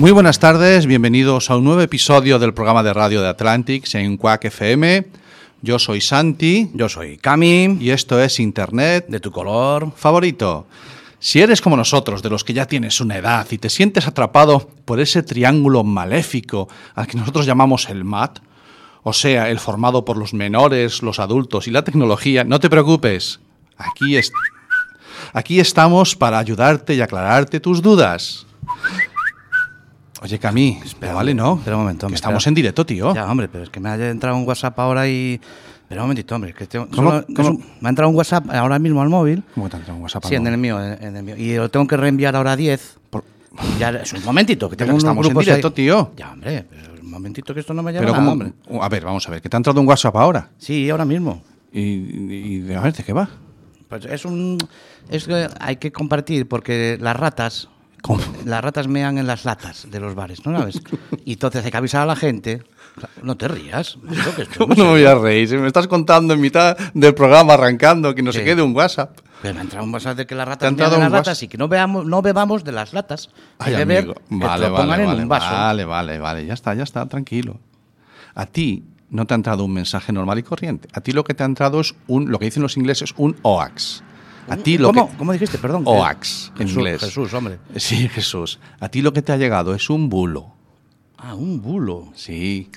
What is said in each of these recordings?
Muy buenas tardes, bienvenidos a un nuevo episodio del programa de radio de Atlantics en Quack FM. Yo soy Santi Yo soy Cami, y esto es Internet de tu color. favorito. Si eres como nosotros, de los que ya tienes una edad y te sientes atrapado por ese triángulo maléfico al que nosotros llamamos el MAT, o sea, el formado por los menores, los adultos y la tecnología, no te preocupes. Aquí, aquí estamos para ayudarte y aclararte tus dudas. Oye, Cami, pero vale, ¿no? espera un momento, Que hombre, estamos espera. en directo, tío. Ya, hombre, pero es que me ha entrado un WhatsApp ahora y... Espera un momentito, hombre. Que tengo- ¿Cómo? solo- ¿Cómo? es un- me ha entrado un WhatsApp ahora mismo al móvil. ¿Cómo que te ha entrado un WhatsApp? Sí, en el mío, en el mío. Y lo tengo que reenviar ahora a 10. Por- Ya, es un momentito, que tengo que estamos en directo, ahí. tío. Ya, hombre, pero un momentito que esto no me lleva Pero nada, hombre. a ver, vamos a ver, que te ha entrado un WhatsApp ahora. Sí, ahora mismo. Y, y- y a ver, ¿de qué va? Pues es un... Es que hay que compartir porque las ratas... Las ratas mean en las latas de los bares, ¿no sabes? Y entonces hay que avisar a la gente. O sea, No te rías. que esto ¿Cómo no me voy a reír? Si me estás contando en mitad del programa arrancando que no se Sí. quede un WhatsApp. Pero me ha entrado un WhatsApp de que las ¿Te ha ratas mean en las latas y que no, veamos, no bebamos de las latas. Ay, Hay que amigo. ver que Vale, pongan vale, en vale, un vaso. vale, vale, vale. Ya está, ya está, tranquilo. A ti no te ha entrado un mensaje normal y corriente. A ti lo que te ha entrado es un, lo que dicen los ingleses, un OAX. A ti lo ¿Cómo? que- ¿Cómo dijiste? Perdón. OAX, en Jesús, inglés. Jesús, hombre. Sí, Jesús. A ti lo que te ha llegado es un bulo. Ah, un bulo. Sí.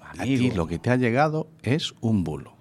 A ti Amigo. lo que te ha llegado es un bulo.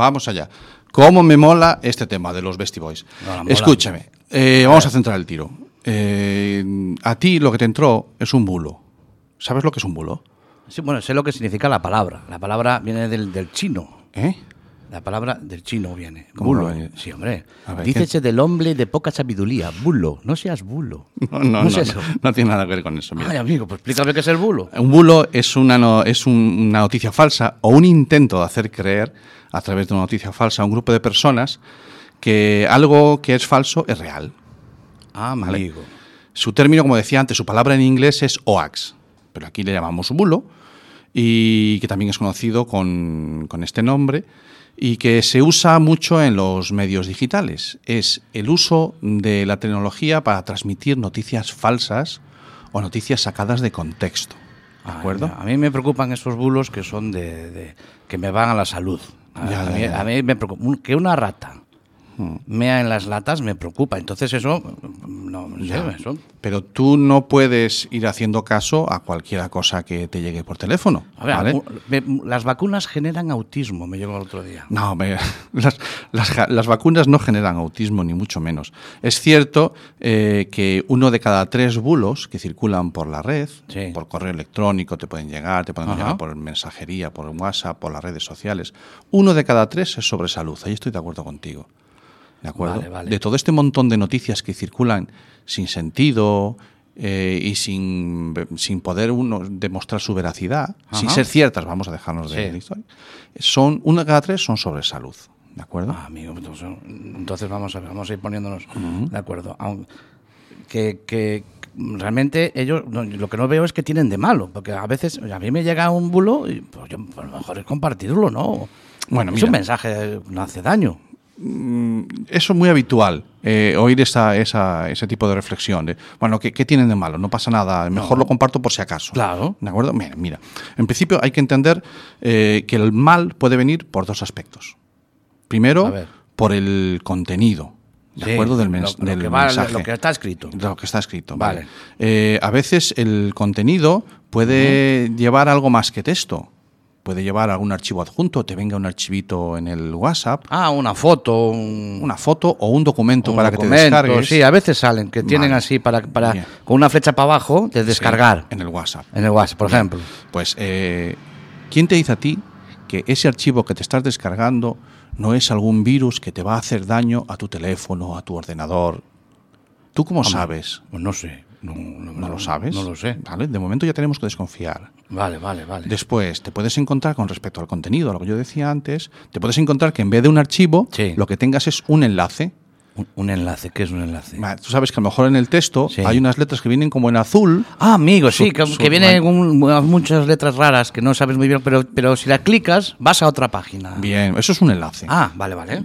Vamos allá. ¿Cómo me mola este tema de los Bestie Boys? No. Escúchame, eh, vamos a centrar el tiro. Eh, a ti lo que te entró es un bulo. ¿Sabes lo que es un bulo? Sí, bueno, sé lo que significa la palabra. La palabra viene del, del chino. ¿Eh? La palabra del chino viene. ¿Cómo bulo. venir? Sí, hombre. Ver, Dícese del hombre de poca sabiduría. Bulo. No seas bulo. No, no, no, es no, eso. no tiene nada que ver con eso. mira. Ay, amigo, pues explícame qué es el bulo. Un bulo es, una, no- es un- una noticia falsa o un intento de hacer creer a través de una noticia falsa a un grupo de personas que algo que es falso es real. Ah, amigo. Su término, como decía antes, su palabra en inglés es OAX, pero aquí le llamamos bulo y que también es conocido con, con este nombre y que se usa mucho en los medios digitales. Es el uso de la tecnología para transmitir noticias falsas o noticias sacadas de contexto. ¿De Ay, acuerdo? mira, A mí me preocupan esos bulos que son de, de- que me van a la salud. A, Ya, a mí, a mí me preocupa que una rata mea en las latas me preocupa. Entonces eso no no sé, eso. Pero tú no puedes ir haciendo caso a cualquier cosa que te llegue por teléfono. A ver, ¿vale? u- me- las vacunas generan autismo, me llegó el otro día. No, me- las, las ja- las vacunas no generan autismo, ni mucho menos. Es cierto eh, que uno de cada tres bulos que circulan por la red, Sí. por correo electrónico, te pueden llegar, te pueden Ajá. llegar por mensajería, por WhatsApp, por las redes sociales, uno de cada tres es sobre salud. Ahí estoy de acuerdo contigo. ¿De acuerdo? Vale, vale. De todo este montón de noticias que circulan sin sentido eh, y sin, sin poder uno demostrar su veracidad, sin ser ciertas, vamos a dejarnos de historia, son, una de cada tres son sobre salud. ¿De acuerdo? Ah, amigo, entonces, entonces vamos a ver, vamos a ir poniéndonos de acuerdo. Aun- que, que realmente ellos no, lo que no veo es que tienen de malo, porque a veces a mí me llega un bulo y pues, yo, pues, a lo mejor es compartirlo, ¿no? Bueno, es mira. un mensaje, no hace daño. Eso es muy habitual, eh, oír esa, esa- ese tipo de reflexión. de, bueno, ¿qué, qué tienen de malo? No pasa nada, mejor lo comparto por si acaso. Claro. ¿De acuerdo? Mira, mira. En principio hay que entender eh, que el mal puede venir por dos aspectos. Primero, por el contenido. ¿De Sí, acuerdo? Del, lo- mens- lo del que va- mensaje. lo que está escrito. Lo que está escrito. Vale. Vale. Eh, a veces el contenido puede llevar algo más que texto. Puede llevar algún archivo adjunto, te venga un archivito en el WhatsApp, Ah, una foto, un, una foto o un documento un para que te descargues. Sí, a veces salen, que tienen Vale. así para, para Bien. con una flecha para abajo de descargar en el WhatsApp. en el WhatsApp, por ejemplo. Pues, eh, ¿quién te dice a ti que ese archivo que te estás descargando no es algún virus que te va a hacer daño a tu teléfono, a tu ordenador? ¿Tú cómo sabes? Pues no sé. No, no- ¿No lo sabes? No lo sé. ¿Vale? De momento ya tenemos que desconfiar. Vale, vale, vale. Después, te puedes encontrar con respecto al contenido, a lo que yo decía antes, te puedes encontrar que en vez de un archivo, Sí. lo que tengas es un enlace. Un, un enlace, ¿qué es un enlace? Tú sabes que a lo mejor en el texto Sí. hay unas letras que vienen como en azul. Ah, amigo, sí, que, que viene bueno. con muchas letras raras que no sabes muy bien, pero, pero si la clicas vas a otra página. Bien, eso es un enlace. Ah, vale, vale.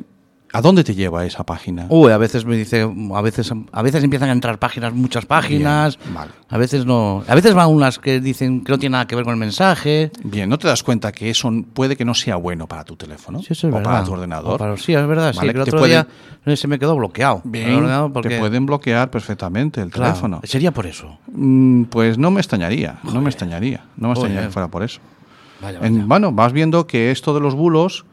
¿A dónde te lleva esa página? Uy, a veces me dice, a veces, a veces empiezan a entrar páginas, muchas páginas. Bien, vale. A veces no. A veces van unas que dicen que no tiene nada que ver con el mensaje. Bien, ¿no te das cuenta que eso puede que no sea bueno para tu teléfono? Sí, eso es o verdad. para tu ordenador. Para- sí, es verdad. sí, Vale, que el otro pueden- día eh, se me quedó bloqueado. Bien, porque- te pueden bloquear perfectamente el Claro, teléfono. Sería por eso. Mm, Pues no me extrañaría, no me extrañaría, no me extrañaría que fuera por eso. Vaya, En- vaya. bueno, vas viendo que esto de los bulos,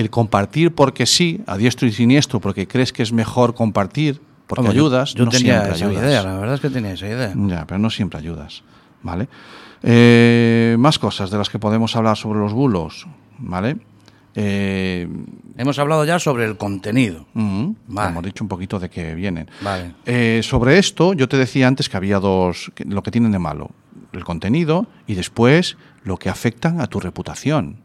el compartir porque sí, a diestro y siniestro, porque crees que es mejor compartir, porque Hombre, ayudas, Yo, no tenía siempre esa ayudas. idea, la verdad es que tenía esa idea. Ya, pero no siempre ayudas, ¿vale? Eh, más cosas de las que podemos hablar sobre los bulos, ¿vale? Eh, Hemos hablado ya sobre el contenido. Vale. Hemos dicho un poquito de que vienen. Vale. Eh, sobre esto, yo te decía antes que había dos, que- lo que tienen de malo, el contenido y después lo que afectan a tu reputación.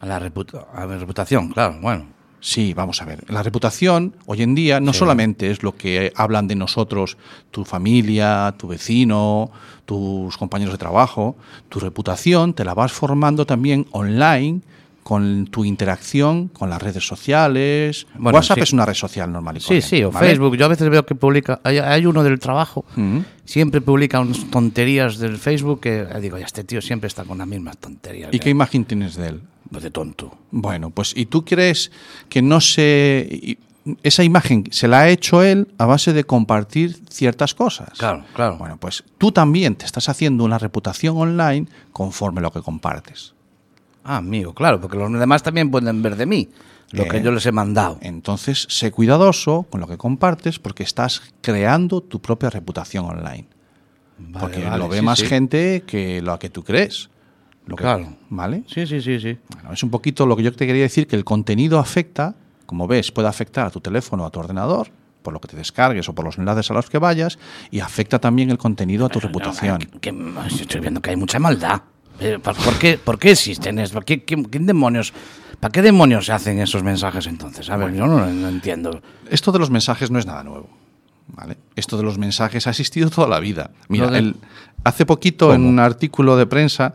A la, reputa- a la reputación, claro, bueno. Sí, vamos a ver. La reputación hoy en día no Sí. solamente es lo que hablan de nosotros tu familia, tu vecino, tus compañeros de trabajo. Tu reputación te la vas formando también online con tu interacción con las redes sociales. Bueno, WhatsApp sí. es una red social normal y Sí, corriente, sí, o ¿vale? Facebook. Yo a veces veo que publica. Hay, hay uno del trabajo, Ujú. siempre publica unas tonterías del Facebook que eh, digo, ya este tío siempre está con las mismas tonterías. ¿Y ya". qué imagen tienes de él? Pues de tonto. Bueno, pues ¿y tú crees que no se... Esa imagen se la ha hecho él a base de compartir ciertas cosas. Claro, claro. Bueno, pues tú también te estás haciendo una reputación online conforme lo que compartes. Ah, amigo, claro, porque los demás también pueden ver de mí lo que Eh, yo les he mandado. Entonces, sé cuidadoso con lo que compartes porque estás creando tu propia reputación online. Vale, porque vale, lo ve sí, más sí. gente que lo que tú crees. Lo que- Claro. ¿Vale? Sí, sí, sí, sí. Bueno, es un poquito lo que yo te quería decir, que el contenido afecta, como ves, puede afectar a tu teléfono o a tu ordenador, por lo que te descargues o por los enlaces a los que vayas, y afecta también el contenido a tu reputación. Que- que- estoy viendo que hay mucha maldad. ¿Por qué, por qué existen? es- ¿Por qué, qué- qué demonios, ¿Para qué demonios se hacen esos mensajes entonces? A ver, yo no, no entiendo. Esto de los mensajes no es nada nuevo. ¿vale? Esto de los mensajes ha existido toda la vida. Mira, Lo de- el- hace poquito en un artículo de prensa,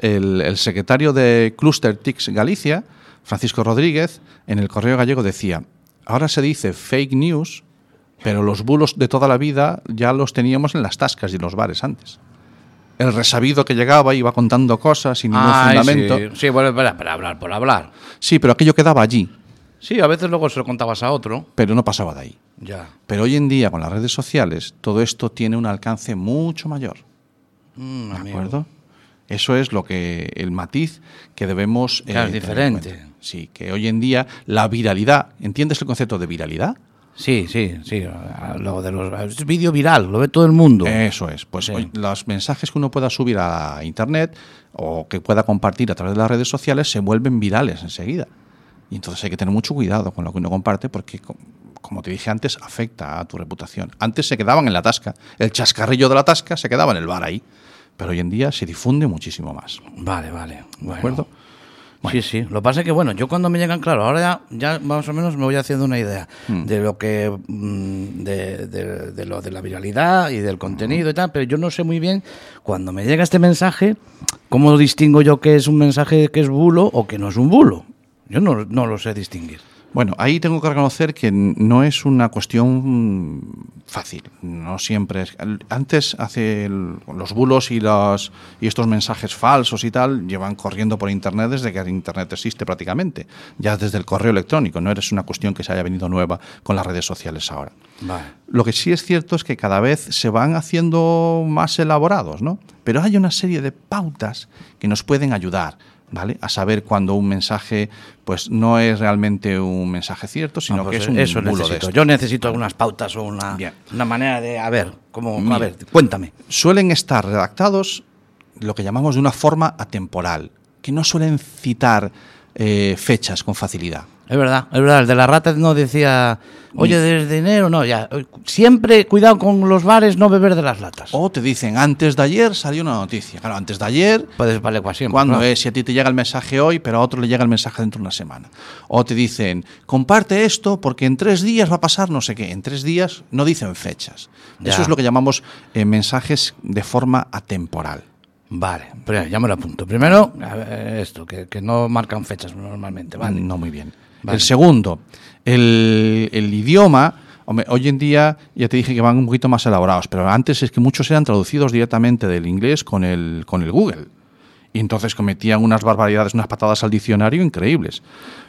el secretario de Cluster TICS Galicia, Francisco Rodríguez, en el Correo Gallego decía, ahora se dice fake news, pero los bulos de toda la vida ya los teníamos en las tascas y en los bares antes. El resabido que llegaba iba contando cosas sin ningún Ay, fundamento. Sí, sí bueno, para, para hablar, por hablar. Sí, pero aquello quedaba allí, Sí, a veces luego se lo contabas a otro. pero no pasaba de ahí. Ya. Pero hoy en día, con las redes sociales, todo esto tiene un alcance mucho mayor. Mm, ¿De amigo. acuerdo? Eso es lo que el matiz que debemos. eh, Claro, es tener en diferente. Sí, que hoy en día la viralidad. ¿Entiendes el concepto de viralidad? Sí, sí, sí. Lo de los es vídeo viral, lo ve todo el mundo. Eso es. Pues Sí. los mensajes que uno pueda subir a internet o que pueda compartir a través de las redes sociales se vuelven virales enseguida. Y entonces hay que tener mucho cuidado con lo que uno comparte porque, co- como te dije antes, afecta a tu reputación. Antes se quedaban en la tasca. El chascarrillo de la tasca se quedaba en el bar ahí. Pero hoy en día se difunde muchísimo más. Vale, vale. ¿De acuerdo? Sí, sí. Lo que pasa es que, bueno, yo cuando me llegan, claro, ahora ya, ya más o menos me voy haciendo una idea Hmm. de lo que. mm, De, de- de lo de la viralidad y del contenido y tal, pero yo no sé muy bien cuando me llega este mensaje, ¿cómo distingo yo que es un mensaje que es bulo o que no es un bulo? Yo no, no lo sé distinguir. Bueno, ahí tengo que reconocer que no es una cuestión fácil. No siempre es. Antes, hace el- los bulos y, los, y estos mensajes falsos y tal llevan corriendo por Internet desde que Internet existe prácticamente. Ya desde el correo electrónico. No es una cuestión que se haya venido nueva con las redes sociales ahora. Vale. Lo que sí es cierto es que cada vez se van haciendo más elaborados, ¿no? Pero hay una serie de pautas que nos pueden ayudar, ¿vale? A saber cuando un mensaje, pues no es realmente un mensaje cierto, sino Ah, pues que es un eso bulo de necesito. esto. Yo necesito algunas pautas o una, una manera de. A ver, ¿cómo? Mira. A ver, cuéntame. Suelen estar redactados lo que llamamos de una forma atemporal, que no suelen citar eh, fechas con facilidad. Es verdad, es verdad. El de la rata no decía, oye, desde enero, no, ya. Siempre cuidado con los bares, no beber de las latas. O te dicen, antes de ayer salió una noticia. Claro, antes de ayer Puedes para siempre. ¿Cuándo claro. es? Si a ti te llega el mensaje hoy, pero a otro le llega el mensaje dentro de una semana. O te dicen, comparte esto porque en tres días va a pasar no sé qué. En tres días no dicen fechas. Ya. Eso es lo que llamamos eh, mensajes de forma atemporal. Vale, pero ya me lo apunto. Primero, a ver, esto, que, que no marcan fechas normalmente, vale. No muy bien. Vale. El segundo, el, el idioma. hombre, hoy en día ya te dije que van un poquito más elaborados, pero antes es que muchos eran traducidos directamente del inglés con el, con el Google. Y entonces cometían unas barbaridades, unas patadas al diccionario increíbles.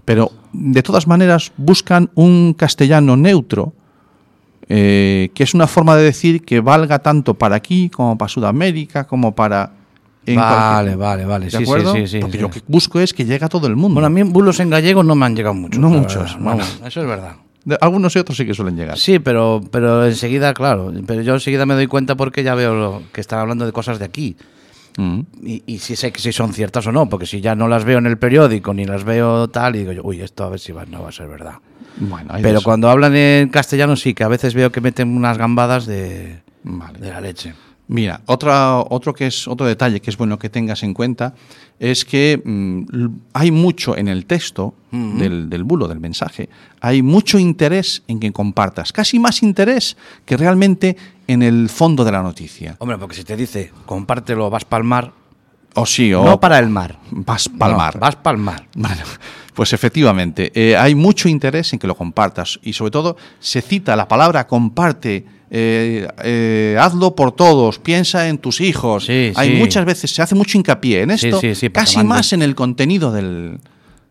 Pero de todas maneras buscan un castellano neutro, eh, que es una forma de decir que valga tanto para aquí como para Sudamérica, como para... en Vale, vale, vale, ¿De sí, sí, acuerdo? sí, sí, Porque sí. lo que busco es que llegue a todo el mundo. Bueno, a mí bulos en gallego no me han llegado muchos. No muchos, bueno. No, eso es verdad. De- algunos y otros sí que suelen llegar. Sí, pero, pero enseguida, claro, pero yo enseguida me doy cuenta porque ya veo lo- que están hablando de cosas de aquí. Mm. Y, y si sé que si son ciertas o no, porque si ya no las veo en el periódico ni las veo tal, y digo yo, uy, esto a ver si va, no va a ser verdad. Bueno, Pero cuando hablan en castellano sí, que a veces veo que meten unas gambadas de, Vale. de la leche. Mira, otra, otro que es otro detalle que es bueno que tengas en cuenta es que mm, hay mucho en el texto del, del bulo, del mensaje, hay mucho interés en que compartas, casi más interés que realmente en el fondo de la noticia. Hombre, porque si te dice, compártelo, vas pa'l mar, O sí, o no para el mar. vas palmar. No, vas pa'l mar. Bueno, pues efectivamente, eh, hay mucho interés en que lo compartas y sobre todo se cita la palabra comparte, eh, eh, hazlo por todos, piensa en tus hijos. Sí, hay sí. muchas veces, se hace mucho hincapié en esto, sí, casi más en el contenido del...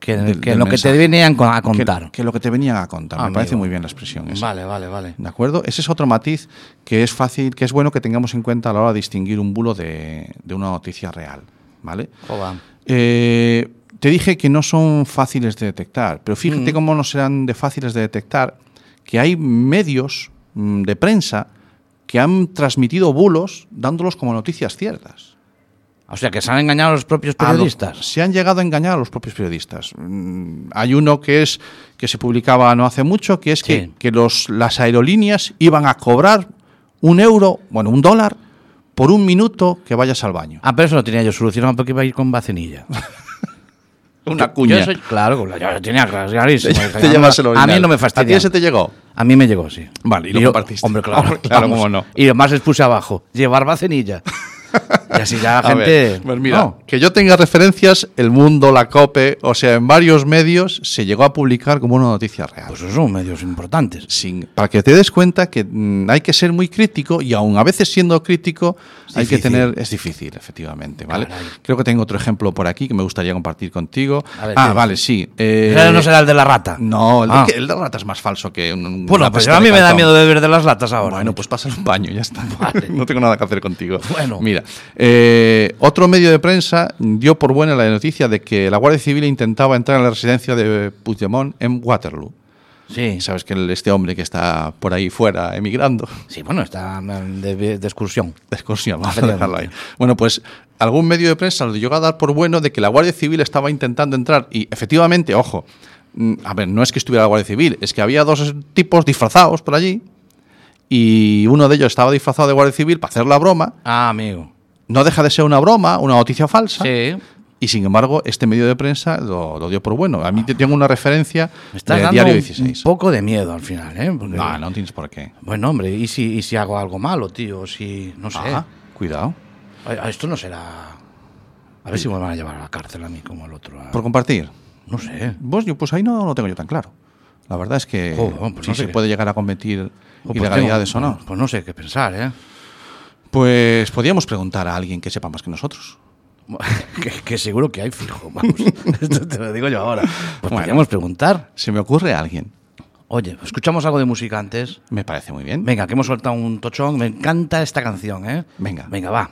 Que, del- que del lo que te venían a contar. Que, lo que te venían a contar. Me parece muy bien la expresión. esa. Vale, vale, vale. ¿De acuerdo? Ese es otro matiz que es fácil, que es bueno que tengamos en cuenta a la hora de distinguir un bulo de, de una noticia real. ¿Vale? Eh, te dije que no son fáciles de detectar, pero fíjate Mm. cómo no serán de fáciles de detectar, que hay medios de prensa que han transmitido bulos dándolos como noticias ciertas. O sea, que se han engañado a los propios los- periodistas. se han llegado a engañar a los propios periodistas. Mm, Hay uno que es que se publicaba no hace mucho, que es que, que los, las aerolíneas iban a cobrar un euro, bueno, un dólar, por un minuto que vayas al baño. Ah, pero eso lo tenía yo solucionado porque iba a ir con vacinilla. Una Yo cuña. soy- claro, yo lo tenía clarísimo. te el A mí no me ¿A ti fastidia. ese te llegó? A mí me llegó, sí. Vale, y lo yo- compartiste. Hombre, claro. Claro, cómo no. Y además les puse abajo, llevar vacenilla. y así ya la gente... ver, pues mira, No. que yo tenga referencias, El Mundo, La Cope, o sea, en varios medios se llegó a publicar como una noticia real. Pues esos son medios importantes. Sin- para que te des cuenta que mm, hay que ser muy crítico y aún a veces siendo crítico hay que difícil. tener es difícil efectivamente vale Caray. creo que tengo otro ejemplo por aquí que me gustaría compartir contigo A ver, ah vale sí eh, no será el de la rata. no el de, Ah. que- el de rata es más falso que un, Bueno, pues a mí de me da miedo de beber de las latas ahora. Bueno, pues pásale un baño, ya está. Vale. no tengo nada que hacer contigo. Bueno. Mira, eh, otro medio de prensa dio por buena la noticia de que la Guardia Civil intentaba entrar en la residencia de Puigdemont en Waterloo. Sí, Sabes que este hombre que está por ahí fuera emigrando, sí, bueno, está de, de excursión. de excursión, vamos a dejarlo ahí. Bueno, pues algún medio de prensa lo llegó a dar por bueno de que la Guardia Civil estaba intentando entrar y efectivamente, ojo, mm, a ver, no es que estuviera la Guardia Civil, es que había dos tipos disfrazados por allí y uno de ellos estaba disfrazado de Guardia Civil para hacer la broma. Ah, amigo. No deja de ser una broma, una noticia falsa. Sí. Y sin embargo, este medio de prensa lo, lo dio por bueno. A mí te- tengo una referencia Me estás del dando Diario un- 16. un poco de miedo al final, ¿eh? Porque- No, no tienes por qué. Bueno, hombre, ¿y si, ¿y si hago algo malo, tío? Si, no sé. Ah, cuidado. Esto no será... A ver si me van a llevar a la cárcel a mí como al otro. a- Por compartir. No sé. Vos, yo, pues ahí no lo tengo yo tan claro. La verdad es que pues si no sé se qué. puede llegar a cometer O pues ilegalidades tengo- o no. Pues no sé qué pensar, ¿eh? Pues podríamos preguntar a alguien que sepa más que nosotros. que, que seguro que hay fijo, vamos. Esto te lo digo yo ahora. Pues Bueno. podríamos preguntar. Se me ocurre a alguien. Oye, escuchamos algo de música antes. Me parece muy bien. Venga, que hemos soltado un tochón. Me encanta esta canción, ¿eh? Venga. Venga, va.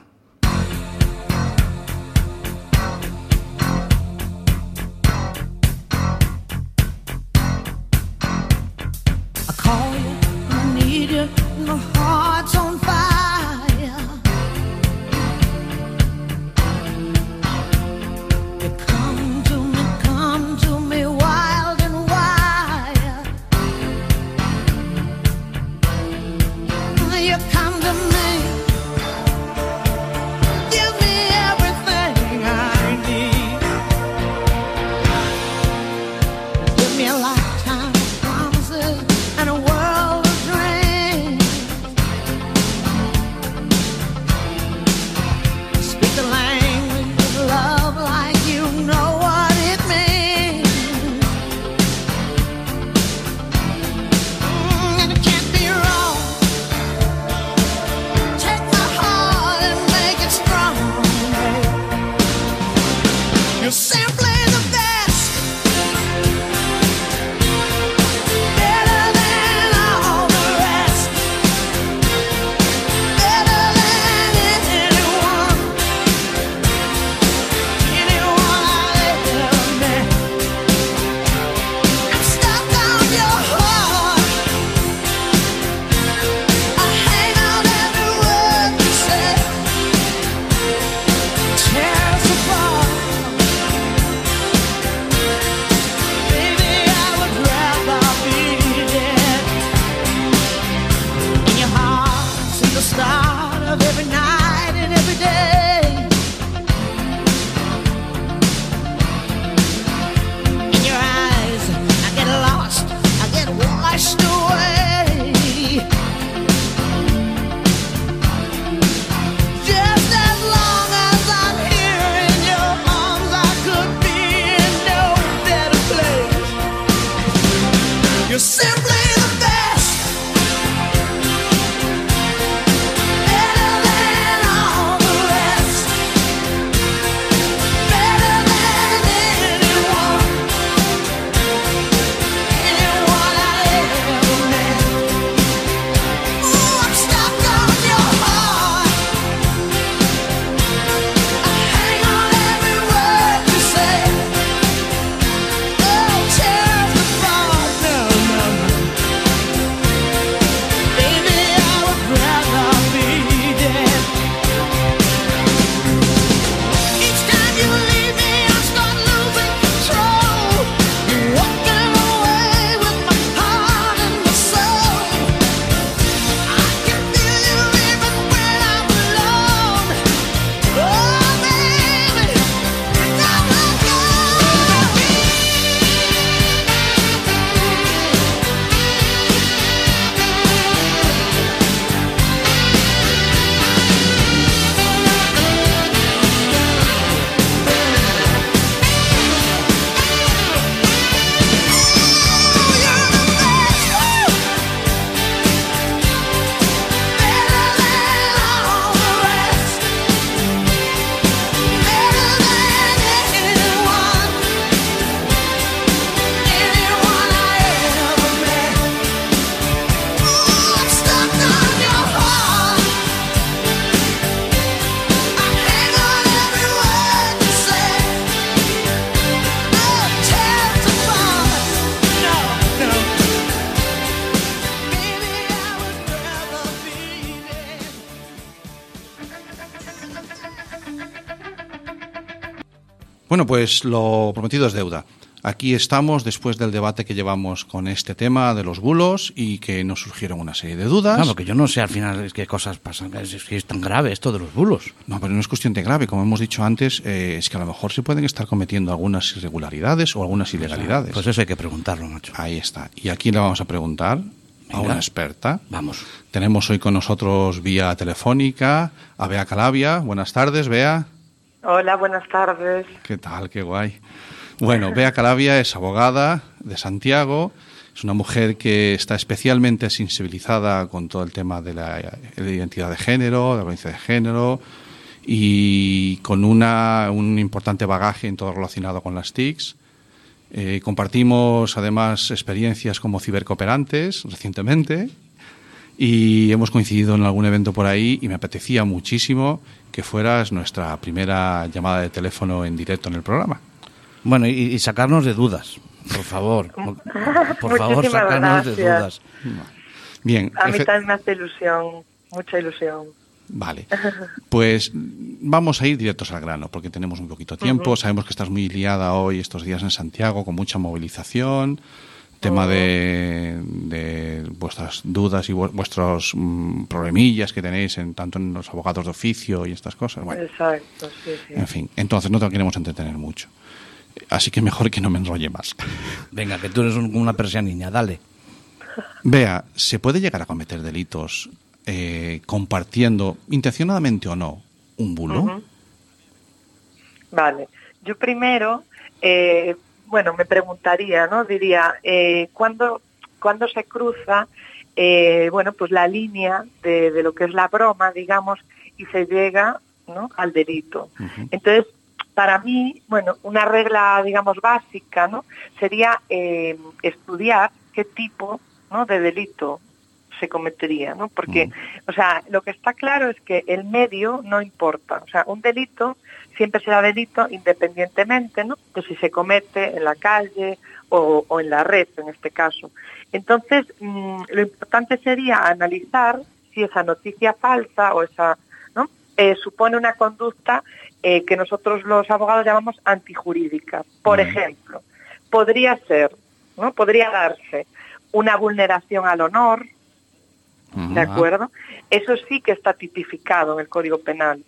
Pues lo prometido es deuda. Aquí estamos después del debate que llevamos con este tema de los bulos y que nos surgieron una serie de dudas. Claro, que yo no sé al final es qué cosas pasan, es, es que es tan grave esto de los bulos. No, pero no es cuestión de grave. Como hemos dicho antes, eh, es que a lo mejor se pueden estar cometiendo algunas irregularidades o algunas ilegalidades. Pues eso hay que preguntarlo, macho. Ahí está. ¿Y a quién le vamos a preguntar? A una experta. Vamos. Tenemos hoy con nosotros vía telefónica a Bea Calavia. Buenas tardes, Bea. Hola, buenas tardes. ¿Qué tal? Qué guay. Bueno, Bea Calavia es abogada de Santiago. Es una mujer que está especialmente sensibilizada con todo el tema de la, identidad de género, de la violencia de género y con una, un importante bagaje en todo relacionado con las TICs. Eh, compartimos además experiencias como cibercooperantes recientemente y hemos coincidido en algún evento por ahí y me apetecía muchísimo que fueras nuestra primera llamada de teléfono en directo en el programa. Bueno, y, y sacarnos de dudas, por favor. Por favor, sacarnos de dudas. Bien, A mí también me hace ilusión, mucha ilusión. Vale. Pues vamos a ir directos al grano, porque tenemos un poquito de tiempo. Sabemos que estás muy liada hoy, estos días en Santiago, con mucha movilización. Tema de, de vuestras dudas y vu- vuestros mm, problemillas que tenéis en, tanto en los abogados de oficio y estas cosas. Bueno, Exacto, sí, sí. en fin, entonces no te queremos entretener mucho. Así que mejor que no me enrolle más. Venga, que tú eres un- una persianiña, dale. Vea, ¿se puede llegar a cometer delitos eh, compartiendo, intencionadamente o no, un bulo? Vale. Yo primero, eh, bueno, me preguntaría, ¿no? Diría, eh, ¿cuándo, cuándo se cruza, eh, bueno, pues la línea de, de lo que es la broma, digamos, y se llega, ¿no? Al delito. Entonces, para mí, bueno, una regla, digamos, básica, ¿no? Sería eh, estudiar qué tipo, ¿no? De delito se cometería, ¿no? Porque, o sea, lo que está claro es que el medio no importa. O sea, un delito siempre será delito independientemente, ¿no? De si se comete en la calle o, o en la red, en este caso. Entonces, mm, lo importante sería analizar si esa noticia falsa o esa, ¿no? Eh, supone una conducta eh, que nosotros los abogados llamamos antijurídica. Por ejemplo, podría ser, ¿no? Podría darse una vulneración al honor, ¿de acuerdo? Eso sí que está tipificado en el Código Penal.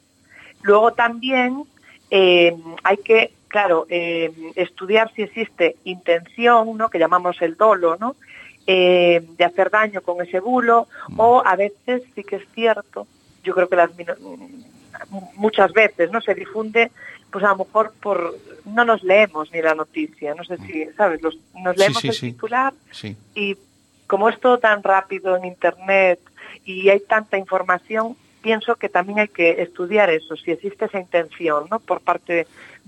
Luego también eh, hay que, claro, eh, estudiar si existe intención, ¿no? Que llamamos el dolo, ¿no? Eh, de hacer daño con ese bulo, o a veces sí que es cierto, yo creo que las muchas veces no se difunde pues a lo mejor por no nos leemos ni la noticia no sé si sabes Los- nos leemos sí, el titular Sí. y como es todo tan rápido en internet y hay tanta información pienso que también hay que estudiar eso si existe esa intención no por parte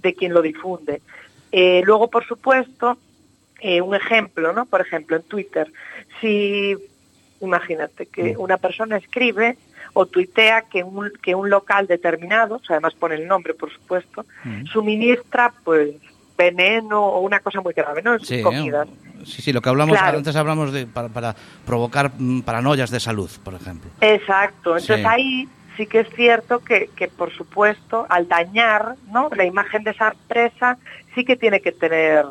de quien lo difunde Eh, luego por supuesto eh, un ejemplo no por ejemplo en Twitter si imagínate que una persona escribe o tuitea que un, que un local determinado, o sea, además pone el nombre, por supuesto, suministra pues veneno o una cosa muy grave, ¿no? En sus Sí, comidas. ¿eh? Sí, sí, lo que hablamos Claro. antes hablamos de para, para provocar mm, paranoias de salud, por ejemplo. Exacto. Entonces Sí. ahí sí que es cierto que, que, por supuesto, al dañar ¿no? la imagen de esa empresa, sí que tiene que tener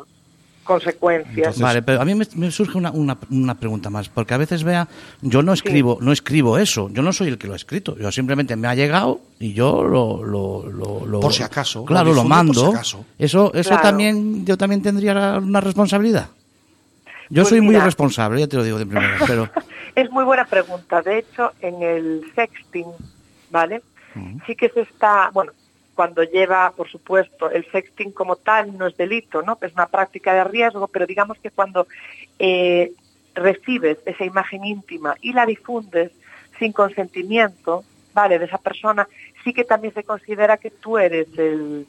consecuencias. Vale, pero a mí me, me surge una, una, una pregunta más, porque a veces vea, yo no escribo, no escribo eso, yo no soy el que lo ha escrito, yo simplemente me ha llegado y yo lo, lo, lo- lo- Por si acaso, claro, lo lo, difundo por mando. si acaso. Eso, eso Claro. también, yo también tendría una responsabilidad. Yo Pues soy muy mira. irresponsable, ya te lo digo de primera, pero Es muy buena pregunta. De hecho, en el sexting, ¿vale? Sí que se está, bueno, cuando lleva, por supuesto, el sexting como tal no es delito, ¿no? Es una práctica de riesgo, pero digamos que cuando eh, recibes esa imagen íntima y la difundes sin consentimiento, ¿vale? De esa persona, sí que también se considera que tú eres el,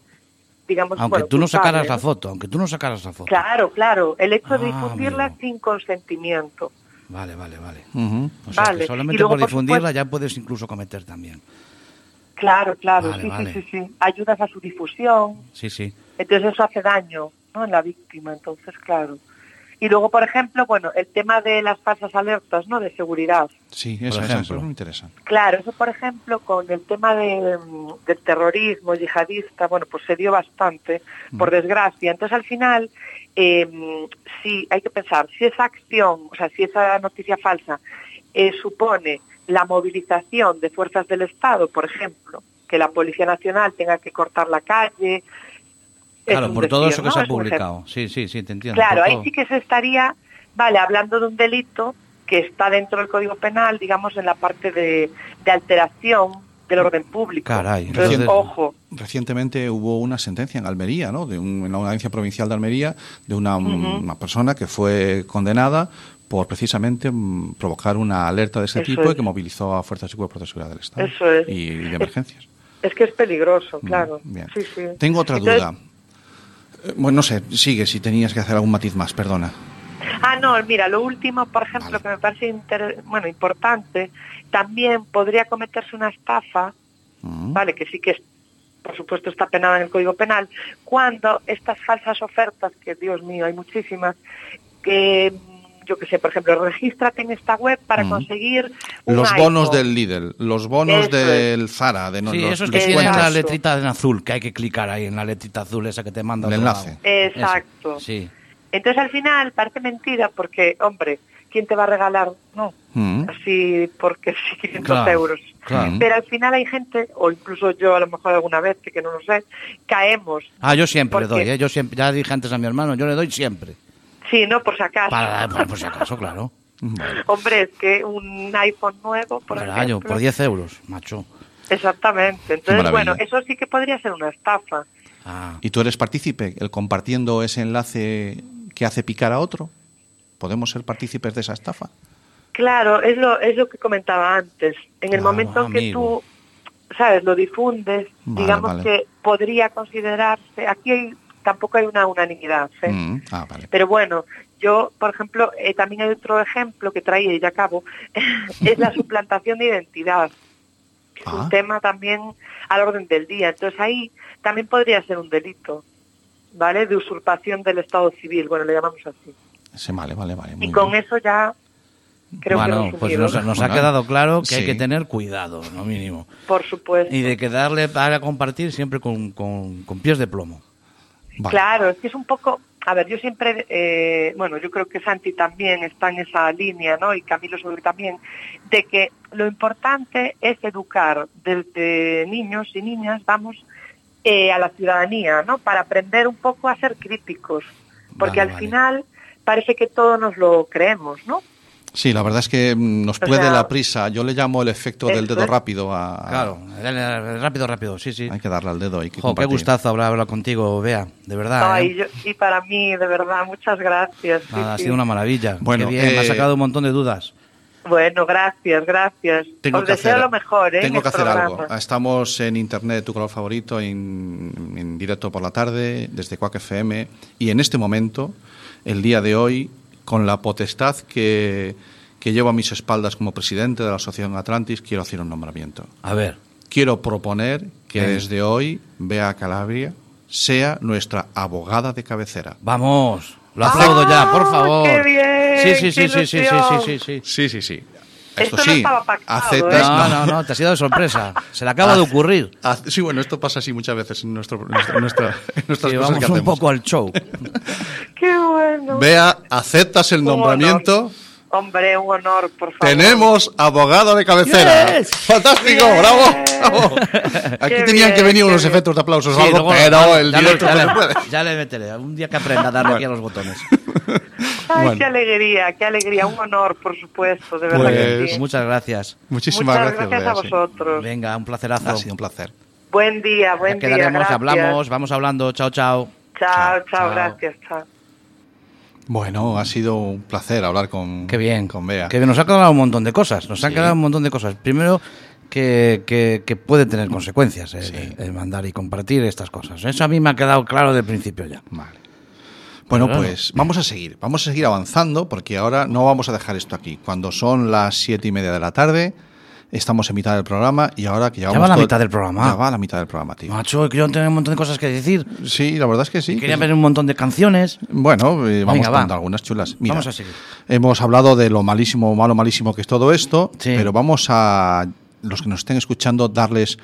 digamos, aunque bueno, tú no culpable, sacaras la foto, aunque tú no sacaras la foto. Claro, claro. El hecho de Ah, difundirla amigo. sin consentimiento. Vale, vale, vale. Ujú. O sea, Vale, que solamente luego, por por difundirla supuesto- ya puedes incluso cometer también. Claro, claro, Vale, sí, vale. sí, sí, sí. Ayudas a su difusión, Sí, sí. entonces eso hace daño ¿no? en la víctima, entonces claro. Y luego, por ejemplo, bueno, el tema de las falsas alertas, ¿no? De seguridad. Sí, eso, eso, ejemplo. eso me interesa. Claro, eso por ejemplo con el tema de, mm, del terrorismo yihadista, bueno, pues se dio bastante, por desgracia. Entonces al final, eh, sí, hay que pensar, si esa acción, o sea, si esa noticia falsa eh, supone la movilización de fuerzas del Estado, por ejemplo, que la Policía Nacional tenga que cortar la calle. Claro, por todo eso que ¿no? se ha publicado. Sí, sí, sí, te entiendo. Claro, ahí sí que se estaría, vale, hablando de un delito que está dentro del Código Penal, digamos, en la parte de, de alteración del orden público. Caray, Entonces, ojo, Recientemente hubo una sentencia en Almería, ¿no? De un- en la audiencia provincial de Almería, de una, una persona que fue condenada por precisamente mm, provocar una alerta de ese Eso tipo y que movilizó a fuerzas y cuerpos de seguridad del Estado Eso es. y, y de emergencias. es que es peligroso, Mm, claro. bien. Sí, sí. Tengo otra Entonces- duda. Eh, Bueno, no sé, sigue si tenías que hacer algún matiz más, perdona. Ah, no, mira, lo último, por ejemplo, Vale. que me parece inter- bueno, importante, también podría cometerse una estafa, Mm. vale, que sí que es, por supuesto está penada en el Código Penal, cuando estas falsas ofertas, que Dios mío, hay muchísimas, que yo que sé, por ejemplo, regístrate en esta web para Mm. conseguir un Los bonos del Lidl, los bonos Eso es. del Zara, de no, Sí, los esos que tienen la Eso. letrita en azul, que hay que clicar ahí en la letrita azul esa que te manda. El enlace. lado. Exacto. Eso, Sí. Entonces al final parece mentira porque, hombre, ¿quién te va a regalar? No, Mm. así porque sí 500 Claro, euros. claro. Pero al final hay gente, o incluso yo a lo mejor alguna vez, que no lo sé, caemos. Ah, yo siempre le doy, ¿eh? Yo siempre, ya dije antes a mi hermano, yo le doy siempre. Sí, no, por si acaso. Para, por si acaso, claro. Hombre, es que un iPhone nuevo, por Por ejemplo. por 10 euros, macho. Exactamente. Entonces, maravilla. bueno, eso sí que podría ser una estafa. Ah, ¿Y tú eres partícipe, el compartiendo ese enlace que hace picar a otro? ¿Podemos ser partícipes de esa estafa? Claro, es lo, es lo que comentaba antes. En el momento en que amigo. tú, sabes, lo difundes, Vale, digamos vale. que podría considerarse, aquí hay- tampoco hay una unanimidad, ¿eh? Mm. Ah, vale. Pero bueno, yo, por ejemplo, eh, también hay otro ejemplo que traía y ya acabo, es la suplantación de identidad. Es Ah. un tema también al orden del día. Entonces ahí también podría ser un delito, ¿vale? De usurpación del Estado civil, bueno, le llamamos así. Sí, vale, vale, vale. muy y con bien. eso ya creo bueno, que pues nos, ¿no? nos ha quedado claro que hay que tener cuidado, lo mínimo. Por supuesto. Y de que darle para compartir siempre con, con- con pies de plomo. Vale. Claro, es que es un poco, a ver, yo siempre, eh, bueno, yo creo que Santi también está en esa línea, ¿no? Y Camilo sobre también, de que lo importante es educar desde niños y niñas, vamos, eh, a la ciudadanía, ¿no? Para aprender un poco a ser críticos, porque Vale, al vale. final parece que todos nos lo creemos, ¿no? Sí, la verdad es que mm, nos O puede sea, la prisa. Yo le llamo el efecto del dedo rápido a... Claro, rápido, rápido, sí, sí. Hay que darle al dedo. Hay que Jo, qué gustazo hablar, hablar contigo, Bea, de verdad. Ay, ¿eh? yo- y para mí, de verdad, muchas gracias. sí, ha sí. sido una maravilla. Bueno, Qué bien, me ha eh, sacado un montón de dudas. Bueno, gracias, gracias. Tengo Os que deseo hacer, lo mejor, ¿eh? en Tengo que hacer programa. algo. Estamos en internet, tu color favorito, en, en directo por la tarde, desde Quack FM. Y en este momento, el día de hoy, con la potestad que, que llevo a mis espaldas como presidente de la Asociación Atlantis, quiero hacer un nombramiento. A ver, Quiero proponer que desde hoy Bea Calabria sea nuestra abogada de cabecera. vamos. Lo aplaudo ya, por ¡Ah, favor. qué bien, sí, sí, qué sí, sí, sí, sí, sí. Sí, sí, sí. Esto Esto no sí, estaba pactado, aceptas... ¿eh? No, no, no, te ha sido de sorpresa. Se le acaba de ocurrir. Sí, bueno, esto pasa así muchas veces en, nuestro, en nuestra- en nuestra- en nuestras Sí, cosas vamos que un hacemos. poco al show. Qué bueno. Vea, ¿aceptas el Un nombramiento? honor. Hombre, un honor, por favor. Tenemos abogado de cabecera. Yes. ¡Fantástico! Bien. ¡Bravo! bravo. Aquí Qué tenían que bien, venir qué unos bien. efectos de aplausos o Sí, algo, luego- pero el ya, le- directo ya no le- se puede. ya le meteré. Un día que aprenda a darle aquí a los botones. Ay, Bueno. qué alegría, qué alegría. Un honor, por supuesto, de verdad que Pues- sí. Pues muchas gracias. Muchísimas Muchas gracias, gracias a sí. vosotros. Venga, un placerazo. Ha sido un placer. Buen día, Ya buen día. quedaremos, gracias. hablamos, vamos hablando. Chao, chao. Chao, Chao, chao, gracias, chao. Bueno, ha sido un placer hablar con, Qué bien. con Bea. Que nos ha quedado un montón de cosas. Nos han Sí. quedado un montón de cosas. Primero, que, que, que puede tener consecuencias el, Sí. el mandar y compartir estas cosas. Eso a mí me ha quedado claro de principio ya. Vale. Bueno, Claro. pues vamos a seguir, vamos a seguir avanzando porque ahora no vamos a dejar esto aquí. Cuando son las siete y media de la tarde, estamos en mitad del programa y ahora que llevamos va la todo- mitad del programa. Ya va a la mitad del programa, tío. Macho, que yo tengo un montón de cosas que decir. Sí, la verdad es que sí. Quería que- ver un montón de canciones. Bueno, eh, vamos va. dando algunas chulas. Mira, Vamos a seguir. Hemos hablado de lo malísimo, malo, malísimo que es todo esto, Sí. pero vamos a los que nos estén escuchando darles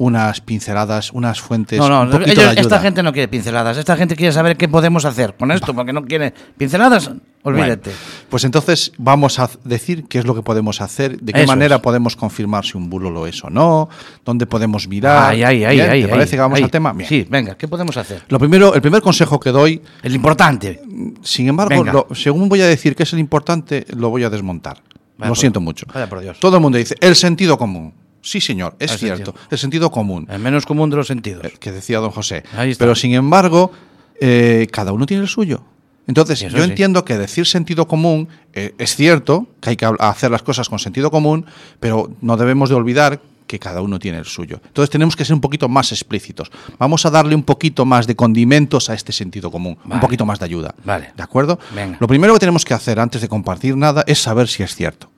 unas pinceladas, unas fuentes, No, no, un poquito ellos- de ayuda. esta gente no quiere pinceladas. Esta gente quiere saber qué podemos hacer con esto, porque no quiere pinceladas. Olvídate. Bueno, pues entonces vamos a decir qué es lo que podemos hacer, de qué Eso manera es. podemos confirmar si un bulo lo es o no, dónde podemos mirar. Ay, ay, ay, Bien, ay, ¿Te parece ay, que vamos ay. al tema? Bien. Sí, venga, ¿qué podemos hacer? Lo primero, el primer consejo que doy, El importante. sin embargo, lo- según voy a decir que es el importante, lo voy a desmontar. Vaya lo por- siento mucho. vaya por Dios. Todo el mundo dice, el sentido común. Sí, señor, es cierto. sentido. El sentido común. El menos común de los sentidos. eh, que decía don José. Ahí está. Pero sin embargo, eh, cada uno tiene el suyo. Entonces, yo sí. entiendo que decir sentido común eh, es cierto, que hay que hacer las cosas con sentido común, pero no debemos de olvidar que cada uno tiene el suyo. Entonces tenemos que ser un poquito más explícitos. Vamos a darle un poquito más de condimentos a este sentido común, un poquito más de ayuda. Vale. ¿De acuerdo? Venga. Lo primero que tenemos que hacer antes de compartir nada es saber si es cierto.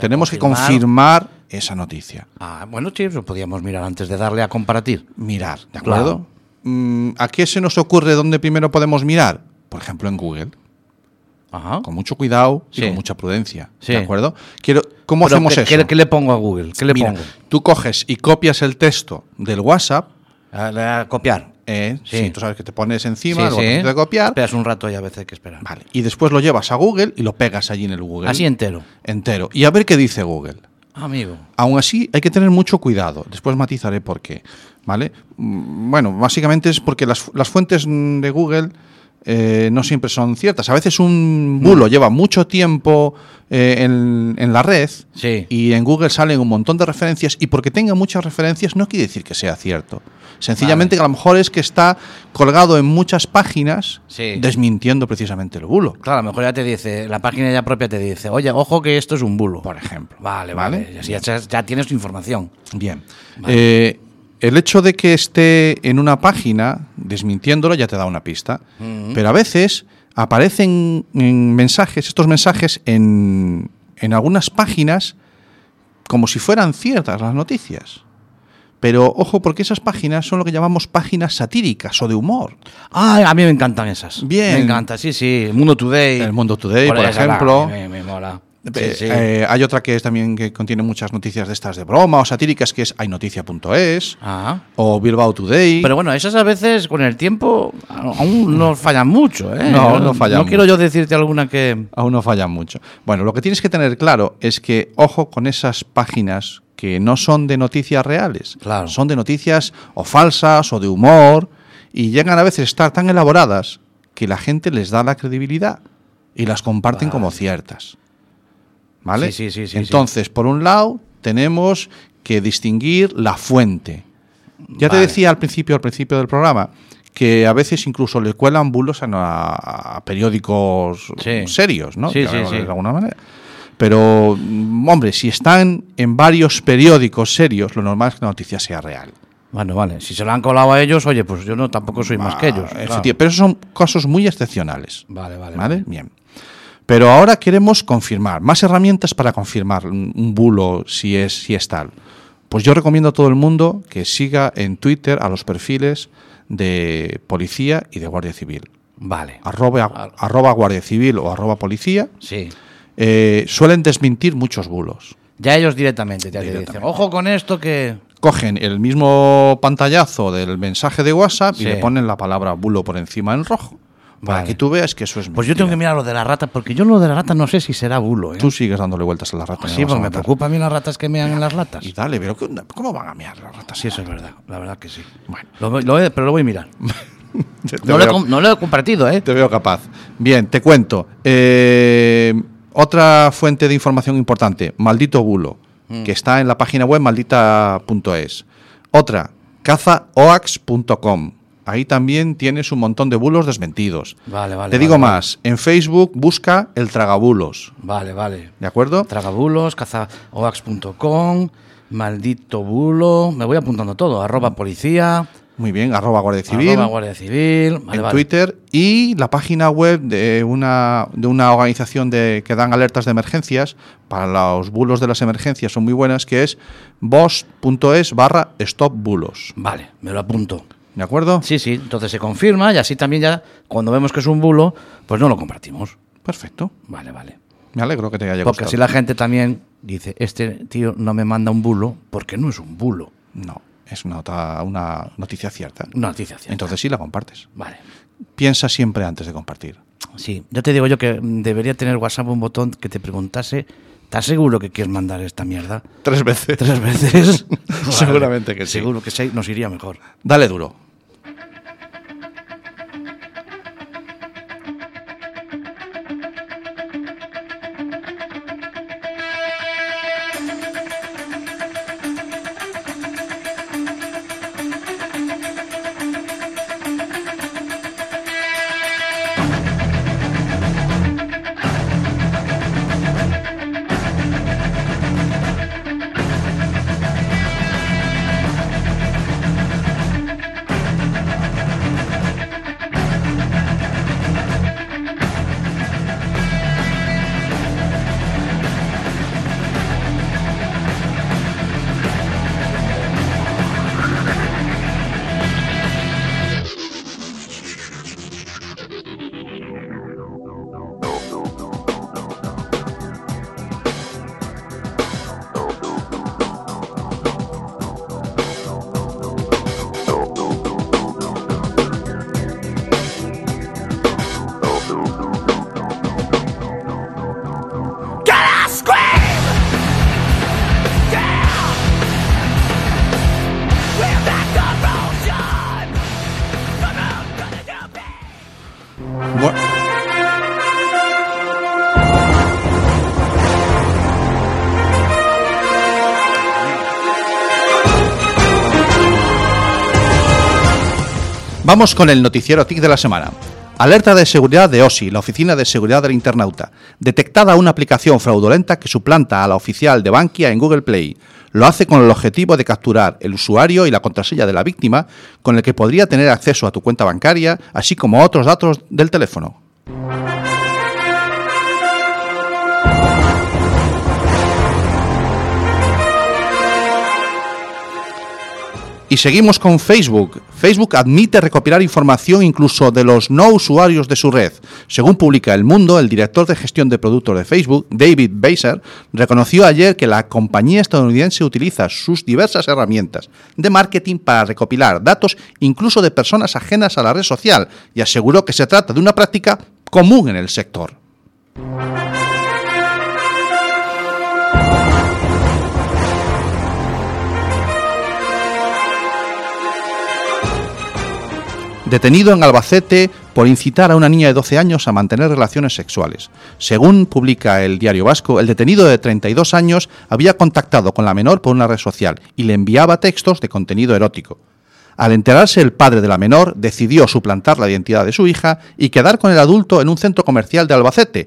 tenemos que confirmar. Esa noticia. Ah, bueno, sí, eso podíamos mirar antes de darle a compartir. mirar, ¿de acuerdo? Claro. Mm, ¿A qué se nos ocurre dónde primero podemos mirar? Por ejemplo, en Google, Ajá. con mucho cuidado y Sí. con mucha prudencia, Sí. ¿de acuerdo? Quiero, ¿Cómo Pero, hacemos ¿qué, eso? qué- qué le pongo a Google? ¿Qué le Mira, pongo? tú coges y copias el texto del WhatsApp, A, a copiar. eh, Sí. sí, tú sabes que te pones encima, botoncito de copiar, Esperas un rato y a veces hay que esperar. vale, y después lo llevas a Google y lo pegas allí en el Google. Así entero. entero. Y a ver qué dice Google. Amigo. Aún así, hay que tener mucho cuidado. Después matizaré por qué. ¿Vale? Mm, Bueno, básicamente es porque las, las fuentes de Google eh, no siempre son ciertas. A veces un bulo lleva mucho tiempo eh, en, en la red Sí. y en Google salen un montón de referencias y porque tenga muchas referencias no quiere decir que sea cierto. Sencillamente que a lo mejor es que está colgado en muchas páginas Sí. desmintiendo precisamente el bulo. Claro, a lo mejor ya te dice, la página ya propia te dice, oye, ojo que esto es un bulo. Por ejemplo. Vale, ¿Vale? vale. Ya, ya tienes tu información. Bien. Eh, el hecho de que esté en una página desmintiéndolo ya te da una pista. Pero a veces aparecen en mensajes, estos mensajes en, en algunas páginas como si fueran ciertas las noticias. Pero ojo, porque esas páginas son lo que llamamos páginas satíricas o de humor. Ay, a mí me encantan esas. Bien. Me encanta, sí, sí. Mundo Today. El Mundo Today, por ejemplo. Me, me mola. Sí, Eh, sí. eh, hay otra que es también que contiene muchas noticias de estas de broma o satíricas, que es haynoticia.es Ah. o Bilbao Today. Pero bueno, esas a veces con el tiempo aún no fallan mucho, ¿eh? No, no fallan No quiero mucho. yo decirte alguna que... Aún no fallan mucho. Bueno, lo que tienes que tener claro es que, ojo con esas páginas que no son de noticias reales. Claro. Son de noticias o falsas o de humor y llegan a veces a estar tan elaboradas que la gente les da la credibilidad y las comparten como ciertas. ¿Vale? Sí, sí, sí, Entonces, por un lado, tenemos que distinguir la fuente. Ya te decía al principio, al principio del programa, que a veces incluso le cuelan bulos a, a periódicos Sí. serios, ¿no? Sí, sí. De alguna manera. Pero, mm, hombre, si están en varios periódicos serios, lo normal es que la noticia sea real. Bueno, vale. Si se lo han colado a ellos, oye, pues yo no tampoco soy más que ellos. Ah, claro. efecti- Pero esos son casos muy excepcionales. Vale, vale. ¿Vale? Bien. Pero ahora queremos confirmar, más herramientas para confirmar un, bulo si es, si es tal. Pues yo recomiendo a todo el mundo que siga en Twitter a los perfiles de policía y de guardia civil. Vale. Arroba, arroba guardia civil o arroba policía. Sí. eh, suelen desmentir muchos bulos. Ya ellos directamente dicen, ojo con esto que... Cogen el mismo pantallazo del mensaje de WhatsApp Sí. y le ponen la palabra bulo por encima en rojo. Para Vale. que tú veas que eso es Pues yo tengo que mirar lo de la rata, porque yo lo de la rata no sé si será bulo, ¿eh? Tú sigues dándole vueltas a la rata. sí, vas a pues me preocupa a mí las ratas que mean en las latas. Y dale, pero. ¿cómo van a mear las ratas? Sí, eso es verdad, la verdad que sí. Bueno. Lo lo pero lo voy a mirar. Lo, he, no lo he compartido, ¿eh? Te veo capaz. Bien, te cuento. Eh, otra fuente de información importante, Maldito Bulo, Mm. que está en la página web maldita.es. Otra, cazaoax.com. Ahí también tienes un montón de bulos desmentidos. Vale, vale. te digo vale. más, en Facebook busca el tragabulos. Vale, vale. ¿De acuerdo? Tragabulos, cazaoax.com, maldito bulo. Me voy apuntando todo. Arroba policía. Muy bien, arroba Guardia Civil. Arroba Guardia Civil. Vale, en vale. Twitter y la página web de una, de una organización de, que dan alertas de emergencias para los bulos de las emergencias son muy buenas que es boss.es barra stop bulos Vale, me lo apunto. ¿De acuerdo? Sí, sí, entonces se confirma y así también ya cuando vemos que es un bulo, pues no lo compartimos. perfecto Vale, vale. me alegro que te haya Porque gustado así la gente también dice, este tío no me manda un bulo porque no es un bulo. no es una, nota- una noticia cierta Una noticia cierta. entonces sí la compartes Vale. piensa siempre antes de compartir Sí, ya te digo yo que debería tener WhatsApp un botón que te preguntase, ¿estás seguro que quieres mandar esta mierda? tres veces Tres veces. Seguramente que sí. Seguro que sí, nos iría mejor. dale duro Vamos con el noticiero TIC de la semana. Alerta de seguridad de OSI, la Oficina de Seguridad del Internauta. Detectada una aplicación fraudulenta que suplanta a la oficial de Bankia en Google Play. Lo hace con el objetivo de capturar el usuario y la contraseña de la víctima, con el que podría tener acceso a tu cuenta bancaria, así como a otros datos del teléfono. Y seguimos con Facebook. Facebook admite recopilar información incluso de los no usuarios de su red. Según publica El Mundo, el director de gestión de productos de Facebook, David Beiser, reconoció ayer que la compañía estadounidense utiliza sus diversas herramientas de marketing para recopilar datos incluso de personas ajenas a la red social y aseguró que se trata de una práctica común en el sector. Detenido en Albacete por incitar a una niña de 12 años a mantener relaciones sexuales. Según publica el diario vasco, el detenido de 32 años había contactado con la menor por una red social y le enviaba textos de contenido erótico. Al enterarse el padre de la menor, decidió suplantar la identidad de su hija y quedar con el adulto en un centro comercial de Albacete.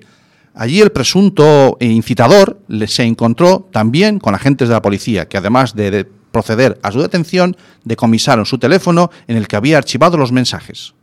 Allí el presunto incitador se encontró también con agentes de la policía, que además de, de proceder a su detención, decomisaron su teléfono en el que había archivado los mensajes.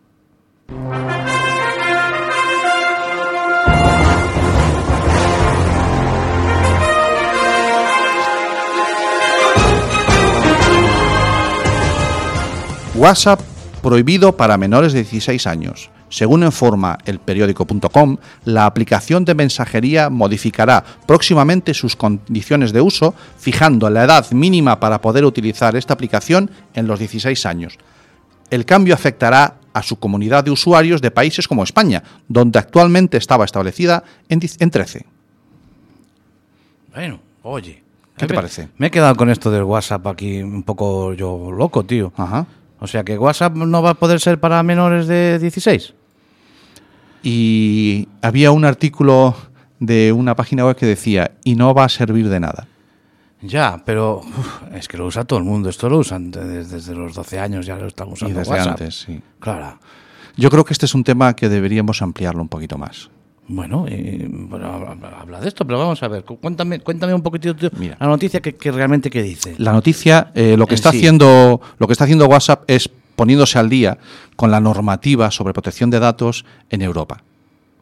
WhatsApp prohibido para menores de 16 años. Según informa el periódico.com, la aplicación de mensajería modificará próximamente sus condiciones de uso, fijando la edad mínima para poder utilizar esta aplicación en los 16 años. El cambio afectará a su comunidad de usuarios de países como España, donde actualmente estaba establecida en, dic- en 13. Bueno, oye. ¿Qué te parece? Me he quedado con esto del WhatsApp aquí un poco yo loco, tío. Ajá. O sea que WhatsApp no va a poder ser para menores de 16. Y había un artículo de una página web que decía, y no va a servir de nada. Ya, pero uf, es que lo usa todo el mundo. Esto lo usan desde, desde los 12 años, ya lo están Y usando. desde WhatsApp. antes, sí. Claro. Yo creo que este es un tema que deberíamos ampliarlo un poquito más. Bueno, eh, bueno, habla, de esto, pero vamos a ver. cu- Cuéntame, cuéntame un poquitito Mira. la noticia que, que realmente que dice. La noticia, eh, lo que En está sí. haciendo, lo que está haciendo WhatsApp es poniéndose al día con la normativa sobre protección de datos en Europa.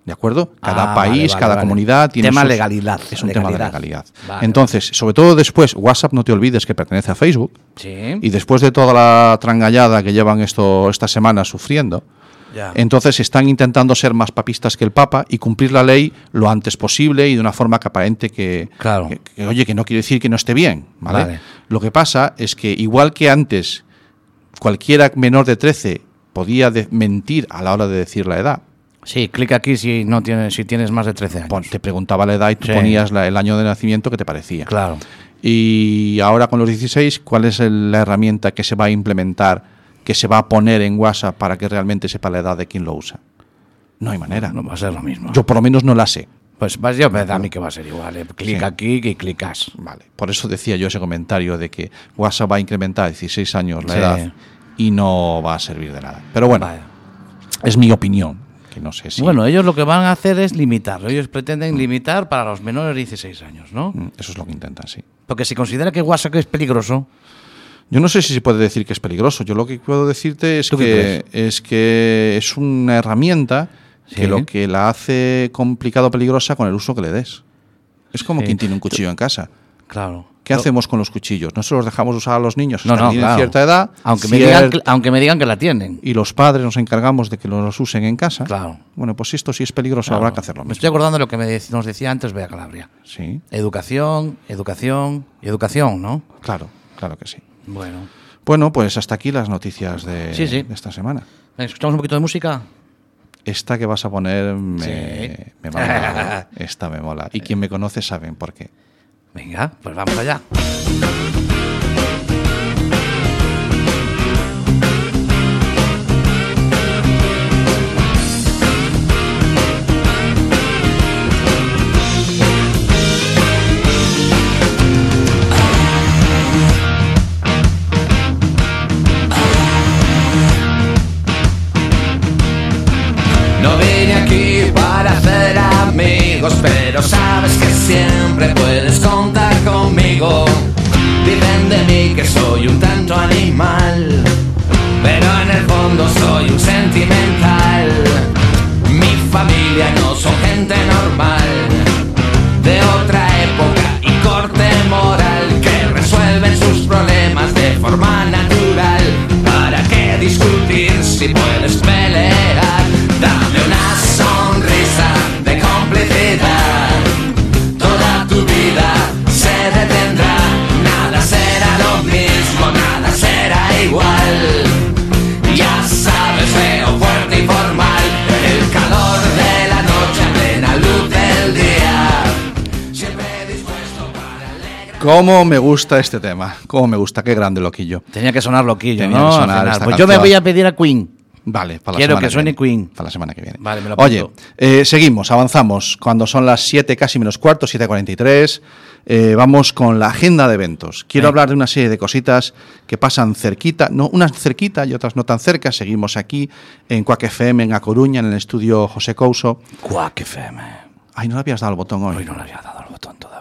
¿De acuerdo? Cada Ah, país, vale, vale, cada vale. comunidad tiene Tema sus- legalidad, Es un tema de legalidad. Entonces, sobre todo después, WhatsApp no te olvides que pertenece a Facebook. Sí. Y después de toda la trangallada que llevan esto estas semanas sufriendo, Entonces están intentando ser más papistas que el Papa y cumplir la ley lo antes posible y de una forma que aparente que, Claro. que- que, oye, que no quiere decir que no esté bien, ¿vale? Vale. Lo que pasa es que igual que antes cualquiera menor de 13 podía de- mentir a la hora de decir la edad, Sí, clica aquí si no tienes, si tienes más de 13 años. pon- te preguntaba la edad y tú Sí. ponías la- el año de nacimiento que te parecía. Claro. Y ahora con los 16, ¿cuál es el- la herramienta que se va a implementar, que se va a poner en WhatsApp para que realmente sepa la edad de quien lo usa? No hay manera. No va a ser lo mismo. Yo por lo menos no la sé. pues vas, yo me da a mí que va a ser igual. eh. Clica Sí. aquí y clicas. Vale. Por eso decía yo ese comentario de que WhatsApp va a incrementar a 16 años la Sí. edad y no va a servir de nada. Pero bueno, Vaya. es mi opinión, que no sé si... Bueno, ellos lo que van a hacer es limitarlo. Ellos pretenden limitar para los menores de 16 años, ¿no? Mm, Eso es lo que intentan, sí. Porque si considera que WhatsApp es peligroso, Yo no sé si se puede decir que es peligroso. Yo lo que puedo decirte es ¿Tú qué que es que es una herramienta que lo que la hace complicado o peligrosa con el uso que le des. Es como Sí. quien tiene un cuchillo en casa. claro. ¿Qué hacemos con los cuchillos? ¿No se los dejamos usar a los niños No, hasta no, que tienen claro. cierta edad? Aunque me, digan, que- aunque me digan que la tienen. y los padres nos encargamos de que los usen en casa. Claro. Bueno, pues esto sí es peligroso, Claro. habrá que hacerlo. Me estoy acordando de lo que me nos decía antes Bea Calabria. Sí, Educación, educación y educación, ¿no? claro, claro que sí. Bueno. Bueno, pues hasta aquí las noticias de, Sí, sí. de esta semana. ¿Escuchamos un poquito de música? Esta que vas a poner me, Sí. me mola. Esta me mola. Y quien me conoce saben por qué. Venga, pues vamos allá. No vine aquí para hacer amigos, pero sabes que siempre puedes contar conmigo. Dicen de mí que soy un tanto animal, pero en el fondo soy un sentimental. Mi familia no son gente normal, de otra época y corte moral, que resuelven sus problemas de forma natural. ¿Para qué discutir si puedes pelear? ¿Cómo me gusta este tema? ¿Cómo me gusta? Qué grande loquillo. Tenía que sonar loquillo, Tenía ¿no? que sonar esta Pues yo me voy a pedir a Queen. Vale, para la Quiero semana que suene viene. Queen. Para la semana que viene. Vale, me lo. Oye, eh, seguimos, avanzamos. Cuando son las 7, casi menos cuarto, 7.43, eh, vamos con la agenda de eventos. Quiero hablar de una serie de cositas que pasan cerquita, no, unas cerquita y otras no tan cerca. Seguimos aquí en Cuac FM, en A Coruña, en el estudio José Couso. Quack FM. Ay, no le habías dado el botón hoy. Hoy no le había dado el botón todavía.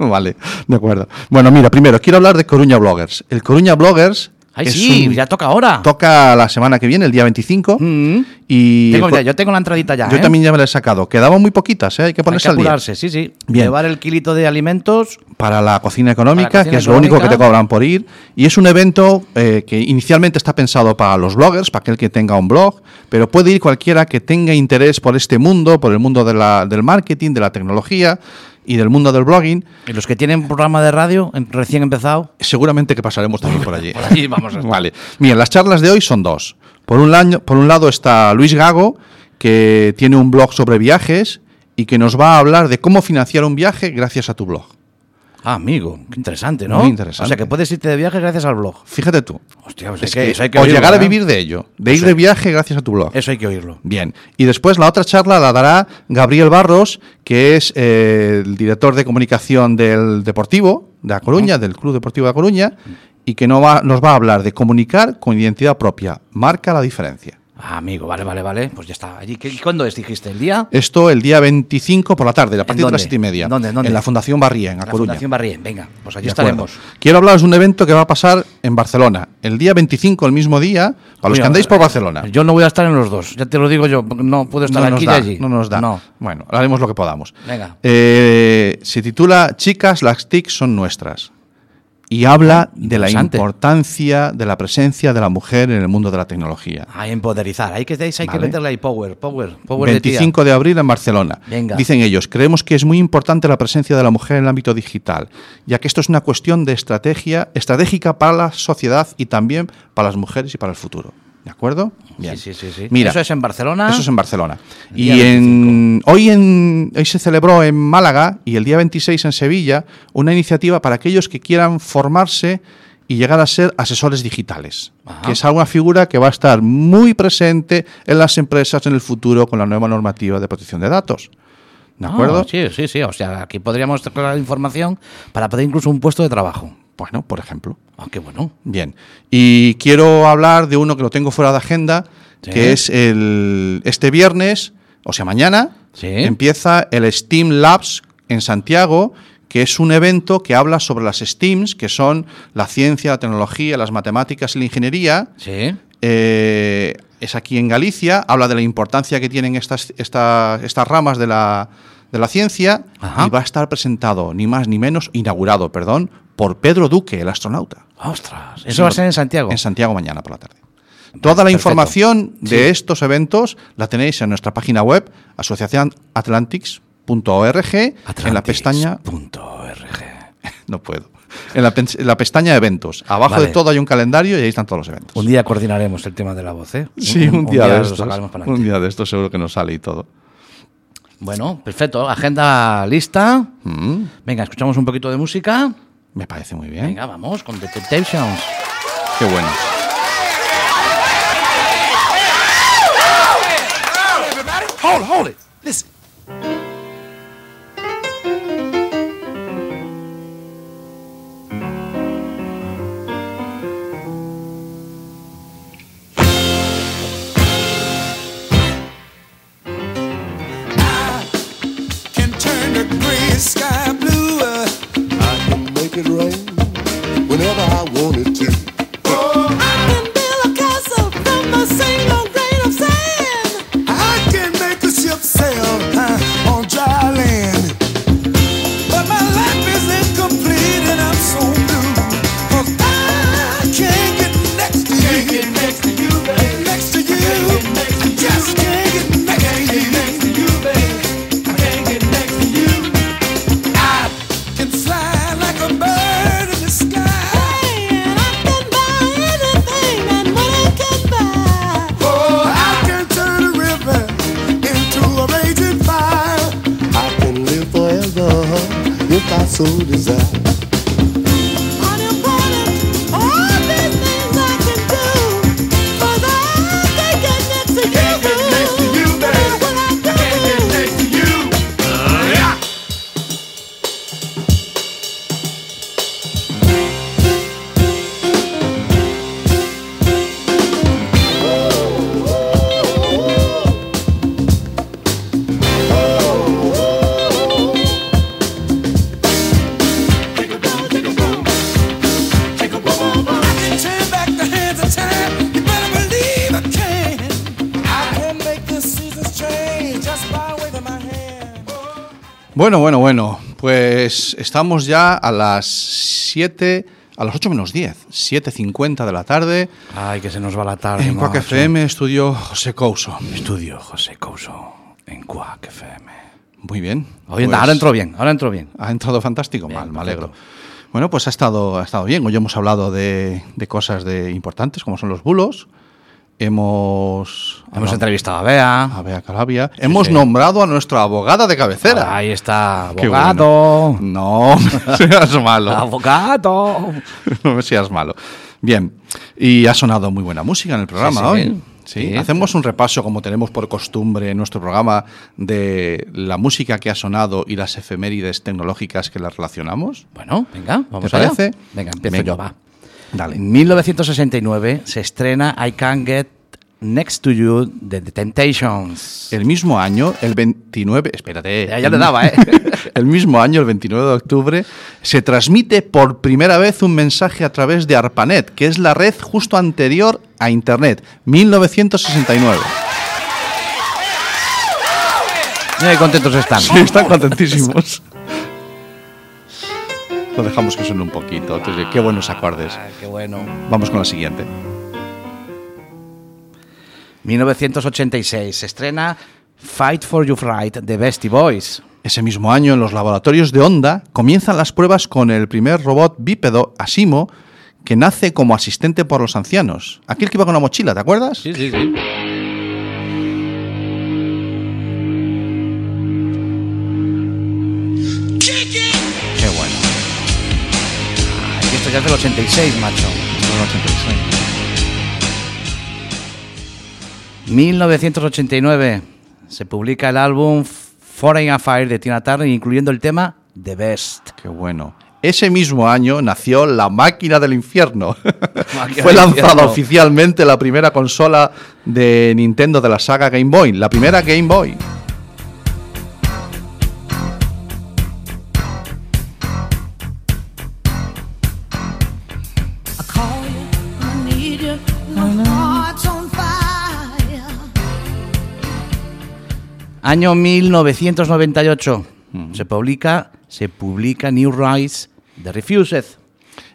Vale, de acuerdo. Bueno, mira, primero quiero hablar de Coruña Bloggers. El Coruña Bloggers. Ay, sí, un- ya toca ahora. Toca la semana que viene, el día 25. Mm. Y Tengo ya, yo tengo la entradita ya. yo ¿eh? también ya me la he sacado. Quedaban muy poquitas, ¿eh? hay que Hay ponerse que al día. apurarse, sí, sí. Bien. Llevar el kilito de alimentos. Para la cocina económica, Para la cocina que es lo único que te cobran por ir. Y es un evento eh, que inicialmente está pensado para los bloggers, para aquel que tenga un blog, pero puede ir cualquiera que tenga interés por este mundo, por el mundo de la- del marketing, de la tecnología y del mundo del blogging. Y los que tienen programa de radio em- recién empezado. Seguramente que pasaremos también por allí. Por allí vamos a estar. Vale. Bien, las charlas de hoy son dos. Por un, laño- por un lado está Luis Gago, que tiene un blog sobre viajes y que nos va a hablar de cómo financiar un viaje gracias a tu blog. Ah, amigo, qué interesante, ¿no? Muy interesante. O sea, que puedes irte de viaje gracias al blog. Fíjate tú. Hostia, pues Es que- que- eso hay que o oírlo, llegar a ¿eh? vivir de ello, de ir de viaje gracias a tu blog. Eso hay que oírlo. Bien. Y después la otra charla la dará Gabriel Barros, que es eh, el director de comunicación del Deportivo de A Coruña, del Club Deportivo de A Coruña, y que no va- nos va a hablar de comunicar con identidad propia. Marca la diferencia. Ah, amigo, vale, vale, vale. Pues ya está. Allí. ¿Qué- ¿Cuándo es, dijiste? ¿El día? Esto el día 25 por la tarde, a partir de las 7 y media. ¿Dónde, dónde? En la Fundación Barría, en La Coruña. Fundación Barrien. Venga, pues allí De acuerdo. estaremos. Quiero hablaros de un evento que va a pasar en Barcelona. El día 25, el mismo día, para los Oye, que andéis por Barcelona. Yo no voy a estar en los dos. Ya te lo digo yo. No puedo estar no aquí da, y allí. No nos da. No. Bueno, haremos lo que podamos. Venga. Eh, se titula Chicas, las TIC son nuestras. Y habla de la importancia de la presencia de la mujer en el mundo de la tecnología. A empoderizar. Hay que, hay que Vale. meterle ahí power, power, power de tía. 25 de abril en Barcelona. Venga. Dicen ellos, creemos que es muy importante la presencia de la mujer en el ámbito digital, ya que esto es una cuestión de estrategia, estratégica para la sociedad y también para las mujeres y para el futuro. ¿De acuerdo? Bien. Sí, sí, sí. Mira, Eso es en Barcelona. Eso es en Barcelona. El Y en, hoy, en, hoy se celebró en Málaga y el día 26 en Sevilla una iniciativa para aquellos que quieran formarse y llegar a ser asesores digitales, Ajá. que es una figura que va a estar muy presente en las empresas en el futuro con la nueva normativa de protección de datos. ¿De Ah, acuerdo? sí, sí, sí. O sea, aquí podríamos traer información para pedir incluso un puesto de trabajo. Bueno, por ejemplo. Ah, qué bueno. Bien. Y quiero hablar de uno que lo tengo fuera de agenda, Sí. que es el este viernes, o sea, mañana, Sí. empieza el Steam Labs en Santiago, que es un evento que habla sobre las STEAMs, que son la ciencia, la tecnología, las matemáticas y la ingeniería. Sí. Eh, es aquí en Galicia, habla de la importancia que tienen estas, esta- estas ramas de la, de la ciencia Ajá. y va a estar presentado, ni más ni menos, inaugurado, perdón, por Pedro Duque, el astronauta. Ostras. Eso va a ser en Santiago. En Santiago mañana por la tarde. Toda la perfecto. información de Sí. estos eventos la tenéis en nuestra página web, asociacionatlantics.org, en la pestaña... Atlantics.org. No puedo. En la, en la pestaña eventos. Abajo Vale. de todo hay un calendario y ahí están todos los eventos. Un día coordinaremos el tema de la voz, ¿eh? Sí, un, día, de estos. Un día de estos seguro que nos sale y todo. Bueno, perfecto. Agenda lista. Mm, Venga, escuchamos un poquito de música. Me parece muy bien. Venga, vamos con The Temptations. Qué bueno. Hold, hold it. Listen. Next estamos ya a las 7, a las 8 menos 10, 7.50 de la tarde. Ay, que se nos va la tarde. En macho. FM, estudio José Couso. Estudio José Couso en Quack FM. Muy bien. Oye, Pues, ahora entró bien, ahora entró bien. ¿Ha entrado fantástico? Bien, Mal, me alegro. Bueno, pues ha estado, ha estado bien. Hoy hemos hablado de, de cosas de importantes, como son los bulos. Hemos, Hemos entrevistado a Bea. a Bea Calabia. Hemos sí. nombrado a nuestra abogada de cabecera. Ahí está, abogado. bueno. No, no seas malo. Abogado. no me seas malo. Bien, y ha sonado muy buena música en el programa Sí, sí. hoy. Sí, Sí. hacemos un repaso, como tenemos por costumbre en nuestro programa, de la música que ha sonado y las efemérides tecnológicas que las relacionamos. Bueno, venga, vamos ¿Te allá. parece? Venga, empiezo Venga. yo, va. Dale. En 1969 se estrena I Can't Get Next to You de The Temptations. El mismo año, el 29, espérate, Ya, ya te daba, ¿eh? el mismo año, el 29 de octubre, se transmite por primera vez un mensaje a través de ARPANET, que es la red justo anterior a Internet, 1969. Mira qué contentos están. Sí, están contentísimos. Lo dejamos que suene un poquito. entonces, qué buenos acordes. Ah, qué bueno. Vamos con la siguiente. 1986 se estrena Fight for Your Right de Beastie Boys. Ese mismo año, en los laboratorios de Honda, comienzan las pruebas con el primer robot bípedo, Asimo, que nace como asistente por los ancianos. Aquel que iba con una mochila, ¿te acuerdas? sí, sí. Qué esto ya es del 86, macho. 1989 se publica el álbum Foreign Affair de Tina Turner, incluyendo el tema The Best. Qué bueno. Ese mismo año nació La Máquina del Infierno. Máquina Fue lanzada oficialmente la primera consola de Nintendo de la saga Game Boy. La primera Game Boy. Año 1998 se publica se publica New Rise de Refused.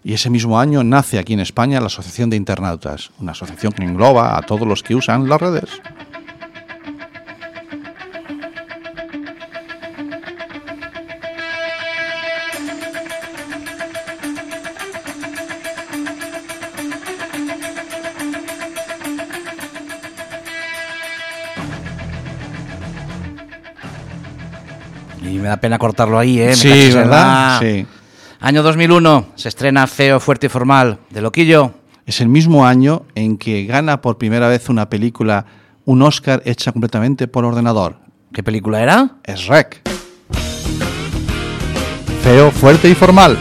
Y ese mismo año nace aquí en España la Asociación de Internautas, una asociación que engloba a todos los que usan las redes. Me da pena cortarlo ahí, ¿eh? Me Sí, ¿verdad? Sí. Año 2001 se estrena Feo, Fuerte y Formal de Loquillo. Es el mismo año en que gana por primera vez una película un Oscar hecha completamente por ordenador. ¿Qué película era? Es Rec. Feo, fuerte y formal.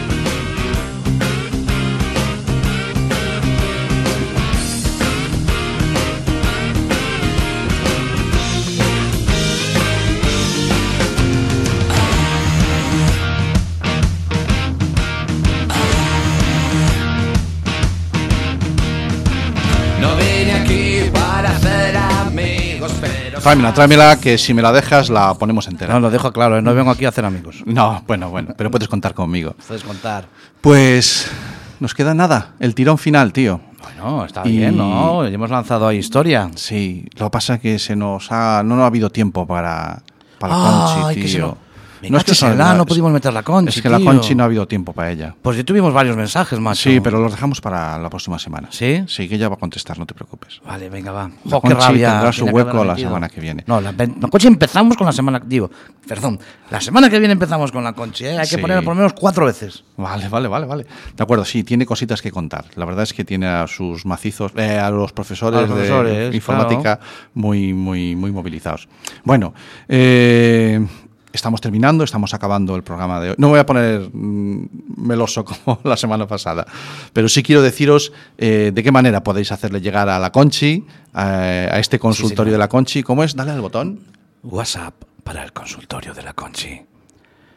Tráemela, tráemela, que si me la dejas la ponemos entera. No, lo dejo claro, ¿eh? no vengo aquí a hacer amigos. No, bueno, bueno, pero puedes contar conmigo. Puedes contar. Pues nos queda nada, el tirón final, tío. Bueno, está Y- bien, ¿no? Hemos lanzado ahí historia. Sí, lo que pasa es que se nos ha, no nos ha habido tiempo para, para Ay, Conchi, que se tío. Venga, es que son- no pudimos meter la Conchi, Es que la. Conchi no ha habido tiempo para ella. Pues ya tuvimos varios mensajes, macho. Sí, pero los dejamos para la próxima semana. ¿Sí? Sí, que ella va a contestar, no te preocupes. Vale, venga, va. La Jo, qué rabia. tendrá su hueco la metido. semana que viene. No, la, la Conchi empezamos con la semana... Digo, perdón, la semana que viene empezamos con la Conchi, ¿eh? Hay que ponerla por lo menos cuatro veces. Vale, vale, vale, vale. De acuerdo, sí, tiene cositas que contar. La verdad es que tiene a sus macizos, eh, a los profesores, A los profesores, de informática muy, muy, muy movilizados. Bueno, eh, estamos terminando, estamos acabando el programa de hoy. No me voy a poner mm, meloso como la semana pasada, pero sí quiero deciros eh, de qué manera podéis hacerle llegar a la Conchi, a este consultorio de la Conchi. ¿Cómo es? Dale al botón. WhatsApp para el consultorio de la Conchi.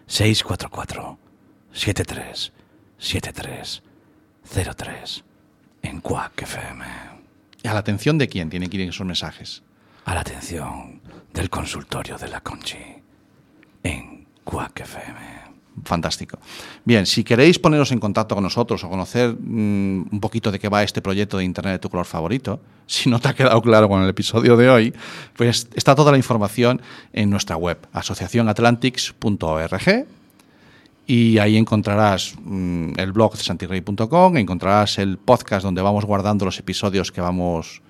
644 73 73 03 en Quack FM. ¿Y a la atención de quién tienen que ir esos mensajes? A la atención del consultorio de la Conchi en Quack FM. Fantástico. Bien, si queréis poneros en contacto con nosotros o conocer mm, un poquito de qué va este proyecto de Internet de tu color favorito, si no te ha quedado claro con el episodio de hoy, pues está toda la información en nuestra web, asociacionatlantics.org, y ahí encontrarás mm, el blog de encontrarás el podcast donde vamos guardando los episodios que vamos,